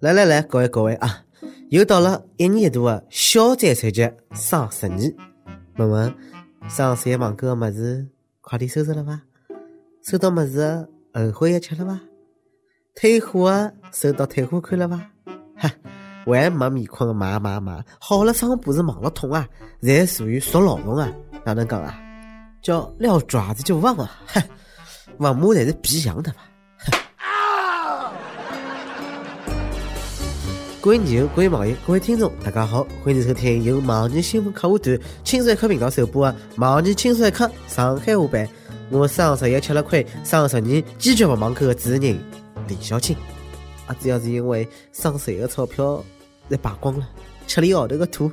来来来，各位各位啊，又到了一年一度的小摘菜节双十二。问问上山网购的么子快递收拾了伐？收到么子后悔一吃了伐？退货的收到退货款了伐？哈，还没面孔的买买买，好了商铺是忙了通啊，侪属于属劳动啊，哪能讲啊？叫撂爪子就忘啊，哼，王母才是皮痒的吧？各位牛，各位网友，各位听众，大家好，欢迎收听由网易新闻客户端轻松一刻频道首播的《网易轻松一刻上海话版》。我双十一吃了亏，双十二坚决不网购的主持人李小青。啊，主要是因为双十一的钞票侪败光了，吃了一号头的土，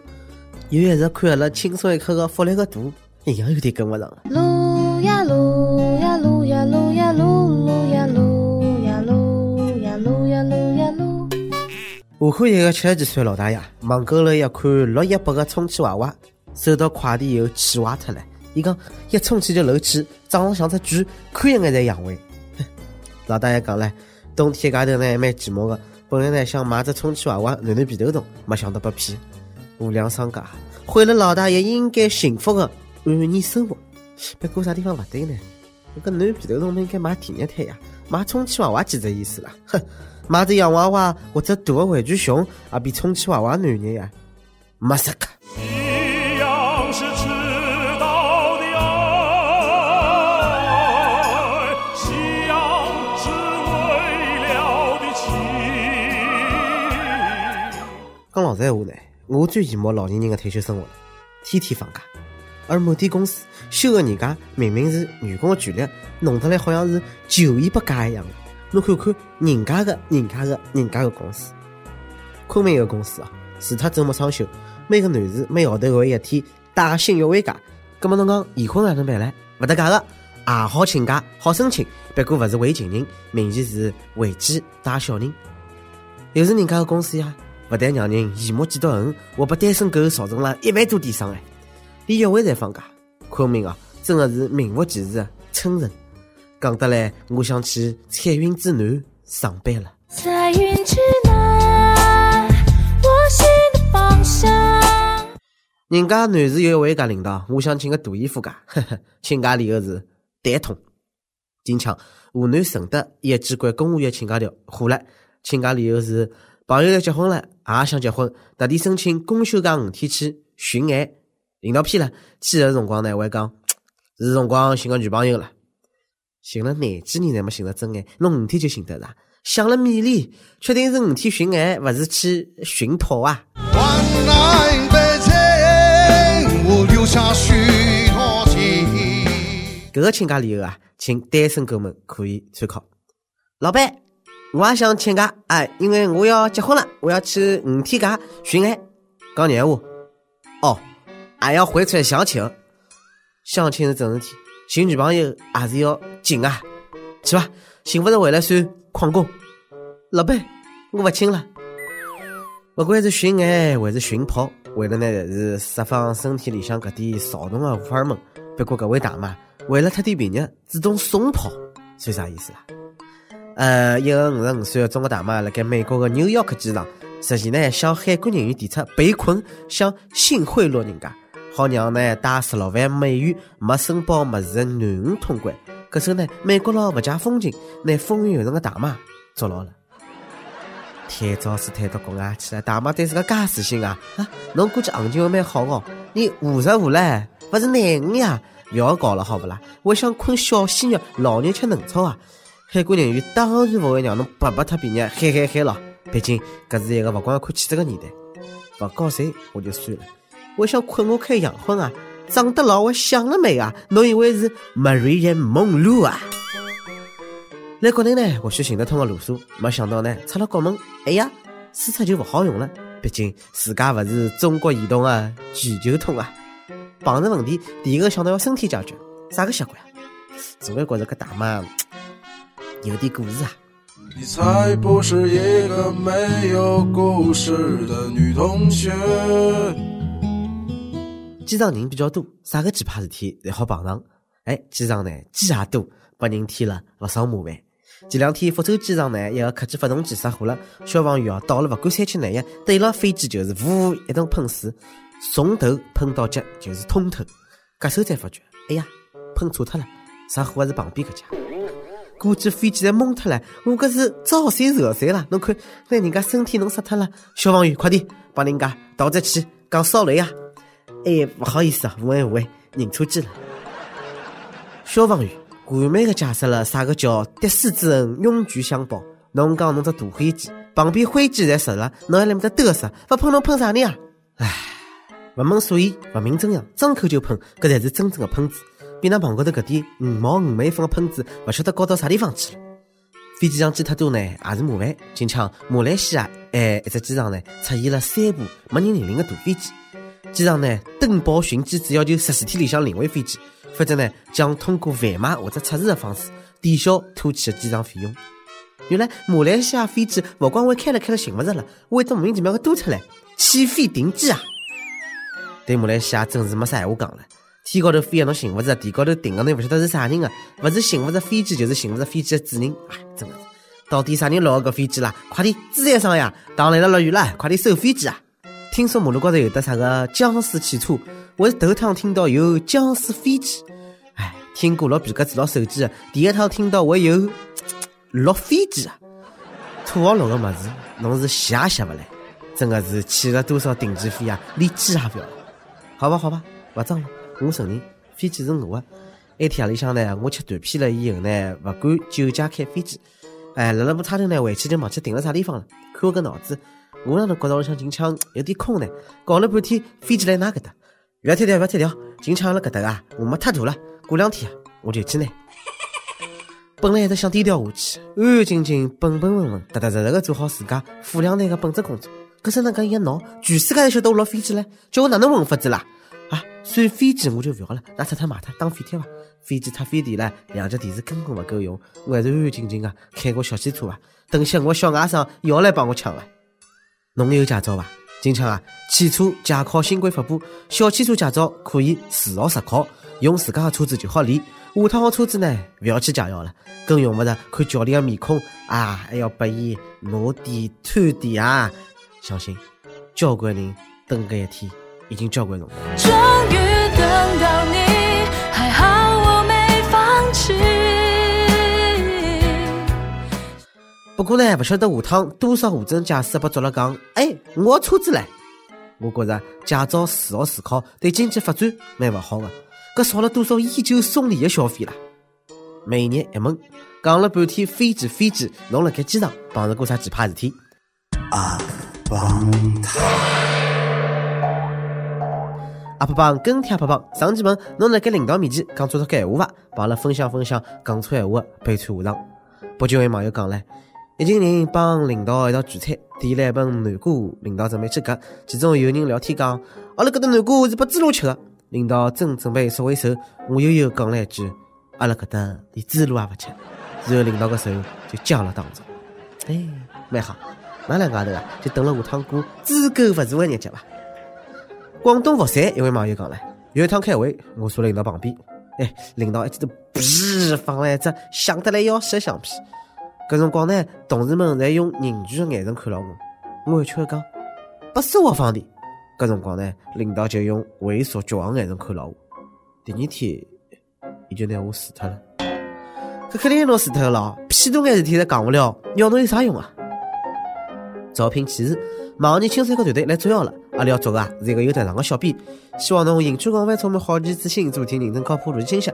又一直看阿拉轻松一刻的福利个图，一样有点跟不上了。撸呀撸武汉一个七十几岁老大爷网购了一款六一八的充气娃娃，收到快递以后气坏脱了。伊讲一充气就漏气，长得像只猪，看一眼才养胃。老大爷讲唻，冬天街头呢还蛮寂寞的，本来呢想买只充气娃娃暖暖皮头痛，没想到被骗。无良商家毁了老大爷应该幸福的晚年生活。不过啥地方不对呢？那个暖皮头痛，应该买第二胎呀，买充气娃娃几只意思啦？哼！买只洋娃娃或者大的玩具熊，也比充气娃娃暖人呀，没啥个。一样是迟到的爱，夕阳是为了的情。讲老实闲话呢，我最羡慕老年人的退休生活了，天天放假。而某地公司休个年假，明明是员工的权利，弄得来好像是就医不假一样的。侬看看人家的、人家的、人家的公司，昆明一个公司啊，除脱周末双休，每个男士每号头会一天带薪约会假。葛么侬讲离婚哪能办呢？勿搭界的，也好请假，好申请，不过勿是为情人，明显是为己带小人。又是人家的公司呀，勿但让人羡慕嫉妒恨，还把单身狗造成了一万多点伤害。连约会侪放假，昆明啊，真的是名副其实的春城。讲得来，我想去彩云之南上班了。彩云之南，我心的方向。人家男士有一位假领导，我想请个大姨夫假，呵呵，请假理由是蛋痛。近腔，湖南承德一机关公务员请假条火了，请假理由是朋友要结婚了，也想结婚，特地申请公休假五天去寻爱。领导批了，去的辰光呢，我还讲 是辰光寻个女朋友了。寻了廿几年，才没寻着真爱，侬五天就寻得着？想了米粒，确定是五天寻爱，勿是去寻讨啊？搿个请假理由啊，请单身狗们可以参考。老板，我也想请假，哎，因为我要结婚了，我要去五天假寻爱。讲闲话，哦，还要回出来相亲，相亲是正事体。寻女朋友还是要紧啊，去吧，幸福是为了算旷工。老板，我不请了。不管是寻爱还是寻炮，为了呢是释放身体里向搿点躁动的荷尔蒙。不过搿位大妈为了特点便宜，主动送炮，算啥意思啦？呃，一个五十五岁的中国大妈辣盖美国的纽约克机场，实际呢向海关人员提出被困，想性贿赂人家。好让呢带十六万美元没申报么事的男婴通关，搿时候呢美国佬勿解风情，拿风韵犹存的大妈捉牢了。太早是太多公啊去了，大妈对自个介自信啊啊！侬估计行情还蛮好哦，你五十五唻，勿是廿五呀，勿要搞了好不啦？我想困小鲜肉，老人吃嫩草啊！海关人员当然勿会让侬白白脱便宜，嗨嗨嗨了！毕竟搿是一个勿光要看气质个年代，勿交税我就算了。我想困我开洋荤啊，长得老我想了美啊！侬以为是 Maria 梦露啊？来国内呢，或许行得通个路数，没想到呢，出了国门，哎呀，输出就勿好用了。毕竟自家勿是中国移动的，全球通啊。碰着问题，第一个想到要身体解决，啥个习惯啊？总归觉着搿大妈有点故事啊。你才不是一个没有故事的女同学。机场人比较多，啥个奇葩事体侪好碰上。哎，机场呢，鸡也多，把人添了勿少麻烦。前两天福州机场呢，一个客机发动机失火了，消防员啊到了，不管三七廿一，对了飞机就是呜一顿喷水，从头喷到脚就是通透。隔手才发觉，哎呀，喷错脱了，失火还是旁边搿家。估计飞机侪懵脱了，我搿是招谁惹谁了？侬看，拿人家身体弄杀脱了。消防员，快点帮人家倒只气，讲烧雷呀！哎，不好意思啊，误会误会，认错机了。消防员完美的解释了啥个叫滴水之恩，涌泉相报。侬讲侬只大飞机，旁边飞机侪熟了，侬还来面搭嘚瑟，不喷侬喷啥人啊？唉，不问所以，不明真相，张口就喷，搿才是真正的喷子。比那旁高头搿点五毛五美分的喷子，勿晓得高到啥地方去了。飞机上机太多呢，也是麻烦。近腔马来西亚哎，一只机场呢，出现了三部没人认领的大飞机。机场呢，登报寻机只要求十四天里向领回飞机，否则呢，将通过贩卖或者测试的方式抵消拖欠的机场费用。原来马来西亚飞机勿光会开了开了寻勿着了，会得莫名其妙的多出来，起飞停机啊！对马来西亚真是没啥闲话讲了。天高头飞个侬寻勿着，地高头停个侬勿晓得是啥人个，勿是寻勿着飞机，就是寻勿着飞机的主人。哎，真的是，到底啥人落个飞机啦？快点，资产商呀，当来了落雨了，快点收飞机啊！听说马路高头有的啥个僵尸汽车，我是头趟听到有僵尸飞机。哎，听过老皮革子落手机的，第一趟听到会有 落飞机啊！土豪落个么子，侬是吸也吸勿来，真的是起了多少顶级飞啊，连机也不要。好吧，好吧，勿装了。我承认，飞机是我的。那天夜里向呢，我吃断片了以后呢，不敢酒驾开飞机。哎，辣辣部差头呢，回去就忘记停了啥地方了。看我个脑子，我哪能觉着我想进腔有点空呢？搞了半天，飞机来哪搿搭？不要踢掉，不要踢掉，进腔辣搿搭啊！我没太大了，过两天，我就去拿。本来一直想低调下去，安安静静、本本分分、踏踏实实个做好自家富两代个本职工作。可是那搿一闹，全世界侪晓得我落飞机了，叫我哪能混法子啦？啊，算飞机我就不要了，拿拆脱卖脱当废铁伐。飞机太费电了，两只电池根本不够用，我还是安安静静的开个小汽车吧。等歇我小外甥要来帮我抢了。侬有驾照伐？今朝啊，汽车驾考新规发布，小汽车驾照可以自学实考，用自家的车子就好练。下趟好车子呢，勿要去驾校了，更用勿着看教练的面孔啊，还要拨伊拿点、摊点啊。相信交关人等搿一天。已经交关侬。终于不过呢，不晓得下趟多少无证驾驶被捉了讲，哎，我车子嘞。我觉着驾照自学自考对经济发展蛮勿好的，搿少了多少烟酒送礼的消费啦？每日一问，讲了半天飞机飞机，侬辣盖机场碰着过啥奇葩事体？阿邦塔。阿婆帮跟帖阿婆帮上期问侬辣盖领导面前讲错脱个闲话伐？帮阿拉分享分享讲错闲话悲惨下场。不久位网友讲唻，一群人帮领导一道聚餐，点了一盆南瓜，领导准备去割，其中有人聊天讲，阿拉搿搭南瓜是拨猪猡吃的。领导正准备收回手，我悠悠讲了一句，阿拉搿搭连猪猡也勿吃。然后领导个手就僵了当中。哎，蛮好，那两家头啊，就等了下趟过猪狗勿如的日脚伐？广东佛山一位网友讲了，有一趟开会，我坐在领导旁边，哎，领导一记头噗放了一只响得来要死的橡皮。搿辰光呢，同事们侪用凝聚的眼神看牢我，我委屈的讲，不是我放的。搿辰光呢，领导就用猥琐绝望眼神看牢我。第二天，伊就拿我除脱了。搿肯定侬除脱了，屁大眼事体侪讲勿了，要侬有啥用啊？招聘启事。马年青山个团队来招摇了，阿拉要做个是一个有特长的小编，希望侬兴趣广泛，充满好奇之心，主题认真靠谱，逻辑清晰，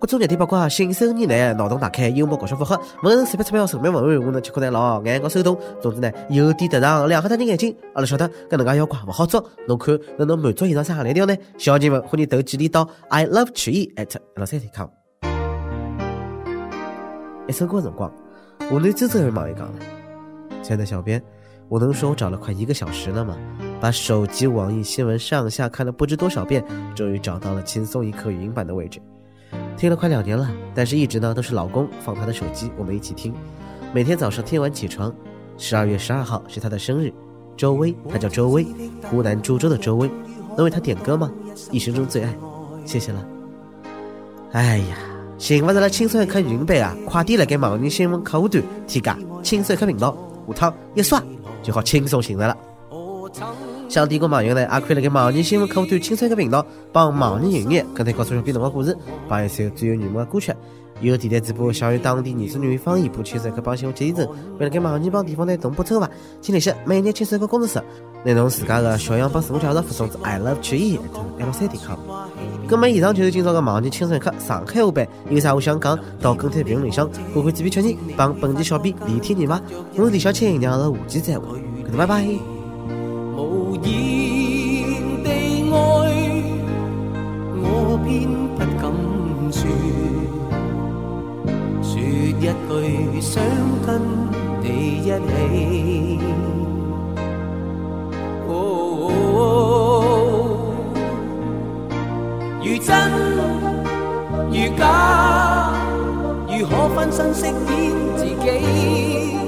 各种热点八卦，信手拈来，脑洞大开，幽默搞笑符合，文人随便出票，神秘文案，我能吃苦耐劳，眼光手动，总之呢有点特长，两黑他人眼睛，阿拉晓得搿能介妖怪勿好做，侬看能能满足以上三项来条呢？小姐们欢迎投简历到 i love 曲艺 at 老三点 com。一首歌辰光，湖南周州位网友讲了，亲爱的小编。我能说我找了快一个小时了吗？把手机、网易新闻上下看了不知多少遍，终于找到了轻松一刻语音版的位置。听了快两年了，但是一直呢都是老公放他的手机，我们一起听。每天早上听完起床。十二月十二号是他的生日，周薇，他叫周薇，湖南株洲的周薇。能为他点歌吗？一生中最爱，谢谢了。哎呀，寻勿着了轻松一刻语音版啊，快点来给网易新闻客户端添加“轻松一刻频道”，下趟一刷就好轻松寻着了。想点歌网友呢，也可以辣盖网易新闻客户端“轻松一刻频道”帮网易营业跟帖告诉小编侬个故事，帮一首最有缘分的歌曲。有电台主播想用当地原汁原味方言播《轻松一刻》帮新闻节前程，为了给网易帮地方呢同步抽伐？请联系每日轻松一刻工作室，拿侬自家的小样帮自我介绍发送至 i love 曲艺 l 三点 com。咁么以上就是今朝的网易轻松一刻上海话版，有啥话想讲，到跟帖评论里向，看看这边确认，帮本期小编连天热伐？我是李小青，让阿拉下期再会，搿拜拜。無言地愛，我偏不敢說。說一句想跟你一起。哦，如真如假，如可分身飾演自己。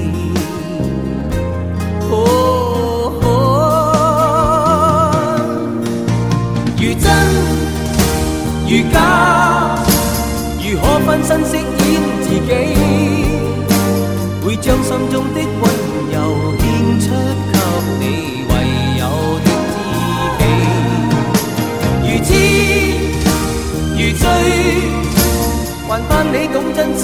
如假，如何分身饰演自己，会将心中的温柔献出给你唯有的知己。如痴如醉，还盼你懂珍惜